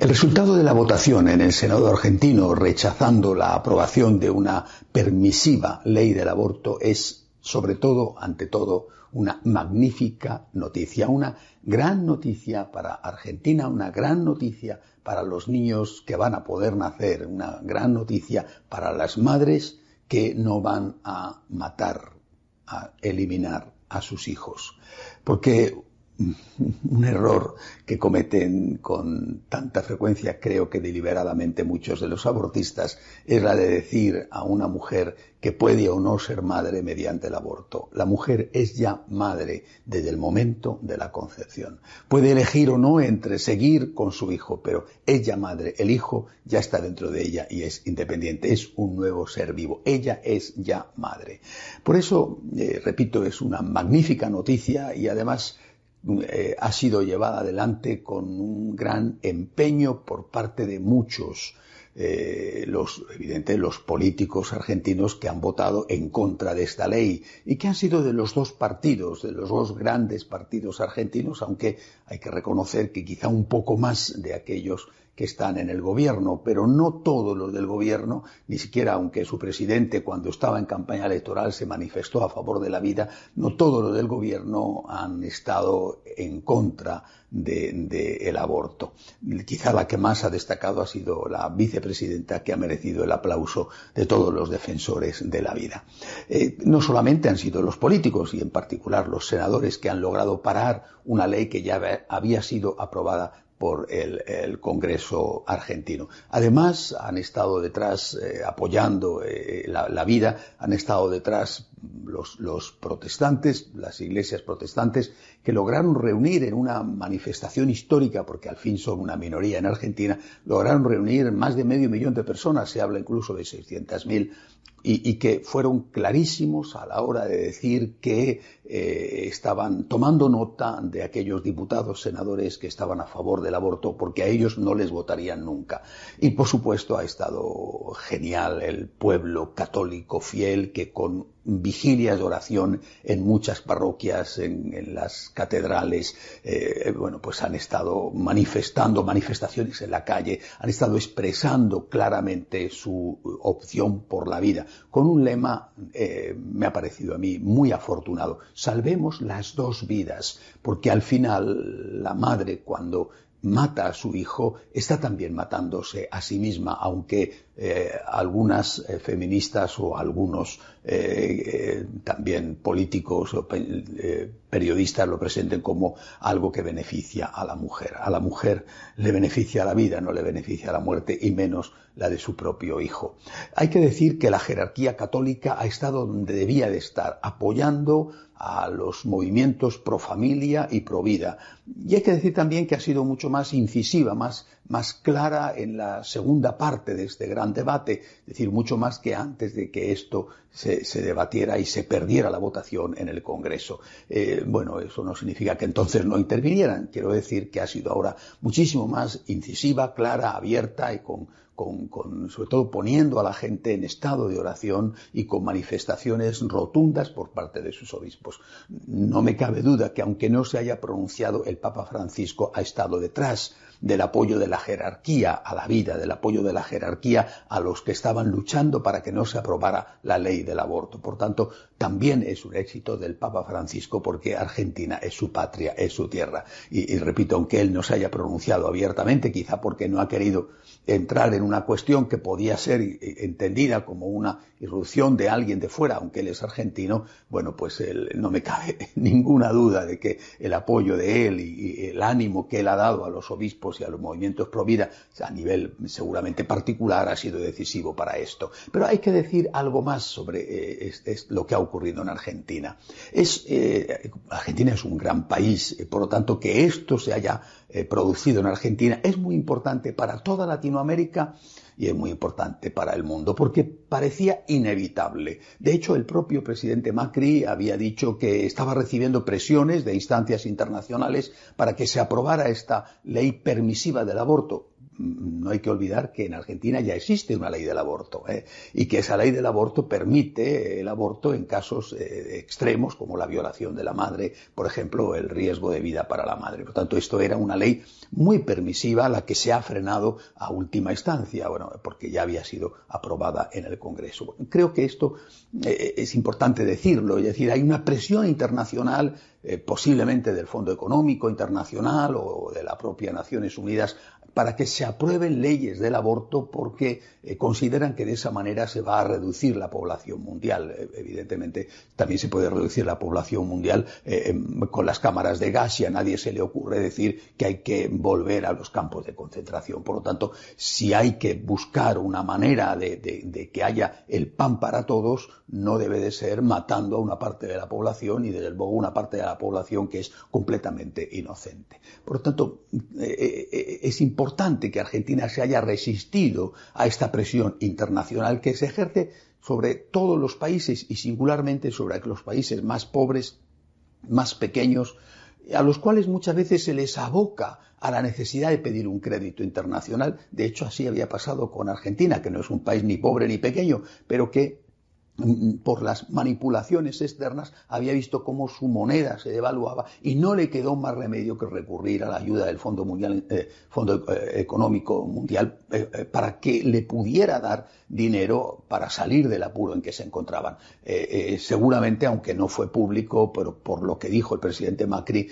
El resultado de la votación en el Senado argentino rechazando la aprobación de una permisiva ley del aborto es, sobre todo, ante todo, una magnífica noticia, una gran noticia para Argentina, una gran noticia para los niños que van a poder nacer, una gran noticia para las madres que no van a matar, a eliminar a sus hijos. Porque un error que cometen con tanta frecuencia, creo que deliberadamente muchos de los abortistas, es la de decir a una mujer que puede o no ser madre mediante el aborto. La mujer es ya madre desde el momento de la concepción. Puede elegir o no entre seguir con su hijo, pero ella madre, el hijo ya está dentro de ella y es independiente, es un nuevo ser vivo. Ella es ya madre. Por eso, eh, repito, es una magnífica noticia y además eh, ha sido llevada adelante con un gran empeño por parte de muchos, eh, los, evidente, los políticos argentinos que han votado en contra de esta ley y que han sido de los dos partidos, de los dos grandes partidos argentinos, aunque hay que reconocer que quizá un poco más de aquellos que están en el gobierno, pero no todos los del gobierno, ni siquiera aunque su presidente cuando estaba en campaña electoral se manifestó a favor de la vida, no todos los del gobierno han estado en contra del de, aborto. Quizá la que más ha destacado ha sido la vicepresidenta que ha merecido el aplauso de todos los defensores de la vida. Eh, no solamente han sido los políticos y en particular los senadores que han logrado parar una ley que ya había sido aprobada por el, Congreso argentino. Además, han estado detrás eh, apoyando eh, la, vida, han estado detrás los, protestantes, las iglesias protestantes, que lograron reunir en una manifestación histórica, porque al fin son una minoría en Argentina, lograron reunir más de medio millón de personas, se habla incluso de 600.000 y, que fueron clarísimos a la hora de decir que eh, estaban tomando nota de aquellos diputados, senadores que estaban a favor del aborto, porque a ellos no les votarían nunca. Y por supuesto ha estado genial el pueblo católico fiel que con vigilias de oración en muchas parroquias, en, las catedrales, eh, bueno, pues han estado manifestando manifestaciones en la calle, han estado expresando claramente su opción por la vida, con un lema, eh, me ha parecido a mí muy afortunado, salvemos las dos vidas, porque al final la madre cuando mata a su hijo, está también matándose a sí misma, aunque eh, algunas feministas o algunos eh, también políticos o periodistas lo presenten como algo que beneficia a la mujer. A la mujer le beneficia la vida, no le beneficia la muerte y menos la de su propio hijo. Hay que decir que la jerarquía católica ha estado donde debía de estar, apoyando a los movimientos pro familia y pro vida. Y hay que decir también que ha sido mucho más incisiva, más, más clara en la segunda parte de este gran debate, es decir, mucho más que antes de que esto se, debatiera y se perdiera la votación en el Congreso. Eh, bueno, eso no significa que entonces no intervinieran, quiero decir que ha sido ahora muchísimo más incisiva, clara, abierta y con, con, sobre todo poniendo a la gente en estado de oración y con manifestaciones rotundas por parte de sus obispos. No me cabe duda que aunque no se haya pronunciado, el Papa Francisco ha estado detrás del apoyo de la jerarquía a la vida, del apoyo de la jerarquía a los que estaban luchando para que no se aprobara la ley del aborto. Por tanto, también es un éxito del Papa Francisco porque Argentina es su patria, es su tierra. Y, repito, aunque él no se haya pronunciado abiertamente, quizá porque no ha querido entrar en una cuestión que podía ser entendida como una irrupción de alguien de fuera, aunque él es argentino, bueno, pues no me cabe ninguna duda de que el apoyo de él y, el ánimo que él ha dado a los obispos y a los movimientos pro vida, a nivel seguramente particular, ha sido decisivo para esto. Pero hay que decir algo más sobre eh, lo que ha ocurrido en Argentina. Eh, Argentina es un gran país, eh, por lo tanto, que esto se haya producido en Argentina es muy importante para toda Latinoamérica y es muy importante para el mundo porque parecía inevitable. De hecho, el propio presidente Macri había dicho que estaba recibiendo presiones de instancias internacionales para que se aprobara esta ley permisiva del aborto no hay que olvidar que en Argentina ya existe una ley del aborto ¿eh? y que esa ley del aborto permite el aborto en casos eh, extremos como la violación de la madre, por ejemplo, el riesgo de vida para la madre. Por tanto, esto era una ley muy permisiva, la que se ha frenado a última instancia, bueno, porque ya había sido aprobada en el Congreso. Creo que esto eh, es importante decirlo, es decir, hay una presión internacional posiblemente del Fondo Económico Internacional o de la propia Naciones Unidas para que se aprueben leyes del aborto porque eh, consideran que de esa manera se va a reducir la población mundial. Eh, evidentemente, también se puede reducir la población mundial eh, con las cámaras de gas y a nadie se le ocurre decir que hay que volver a los campos de concentración. Por lo tanto, si hay que buscar una manera de, de que haya el pan para todos, no debe de ser matando a una parte de la población y desde luego una parte de la población que es completamente inocente. Por lo tanto, es importante importante que Argentina se haya resistido a esta presión internacional que se ejerce sobre todos los países y singularmente sobre los países más pobres, más pequeños, a los cuales muchas veces se les aboca a la necesidad de pedir un crédito internacional. De hecho, así había pasado con Argentina, que no es un país ni pobre ni pequeño, pero que por las manipulaciones externas, había visto cómo su moneda se devaluaba y no le quedó más remedio que recurrir a la ayuda del Fondo, Mundial, eh, Fondo eh, Económico Mundial eh, para que le pudiera dar dinero para salir del apuro en que se encontraban. seguramente, aunque no fue público, pero por lo que dijo el presidente Macri,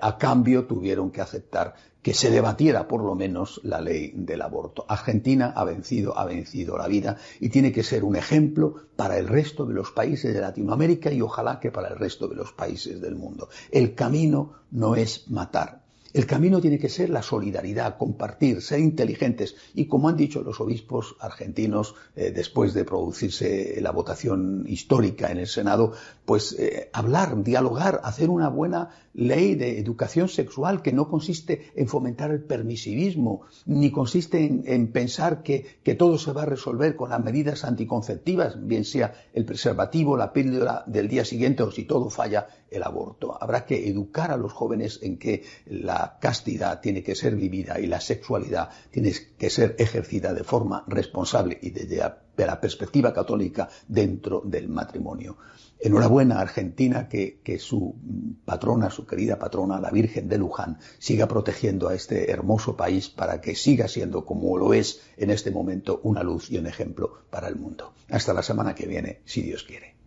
a cambio tuvieron que aceptar que se debatiera por lo menos la ley del aborto. Argentina ha vencido, ha vencido la vida y tiene que ser un ejemplo para el resto de los países de Latinoamérica y ojalá que para el resto de los países del mundo. El camino no es matar, el camino tiene que ser la solidaridad, compartir, ser inteligentes. Y, como han dicho los obispos argentinos eh, después de producirse la votación histórica en el Senado, pues eh, hablar, dialogar, hacer una buena ley de educación sexual que no consiste en fomentar el permisivismo, ni consiste en, pensar que, que, todo se va a resolver con las medidas anticonceptivas, bien sea el preservativo, la píldora del día siguiente o si todo falla el aborto. Habrá que educar a los jóvenes en que la castidad tiene que ser vivida y la sexualidad tiene que ser ejercida de forma responsable y desde la perspectiva católica dentro del matrimonio. Enhorabuena Argentina que, que, su patrona, su querida patrona, la Virgen de Luján, siga protegiendo a este hermoso país para que siga siendo como lo es en este momento una luz y un ejemplo para el mundo. Hasta la semana que viene, si Dios quiere.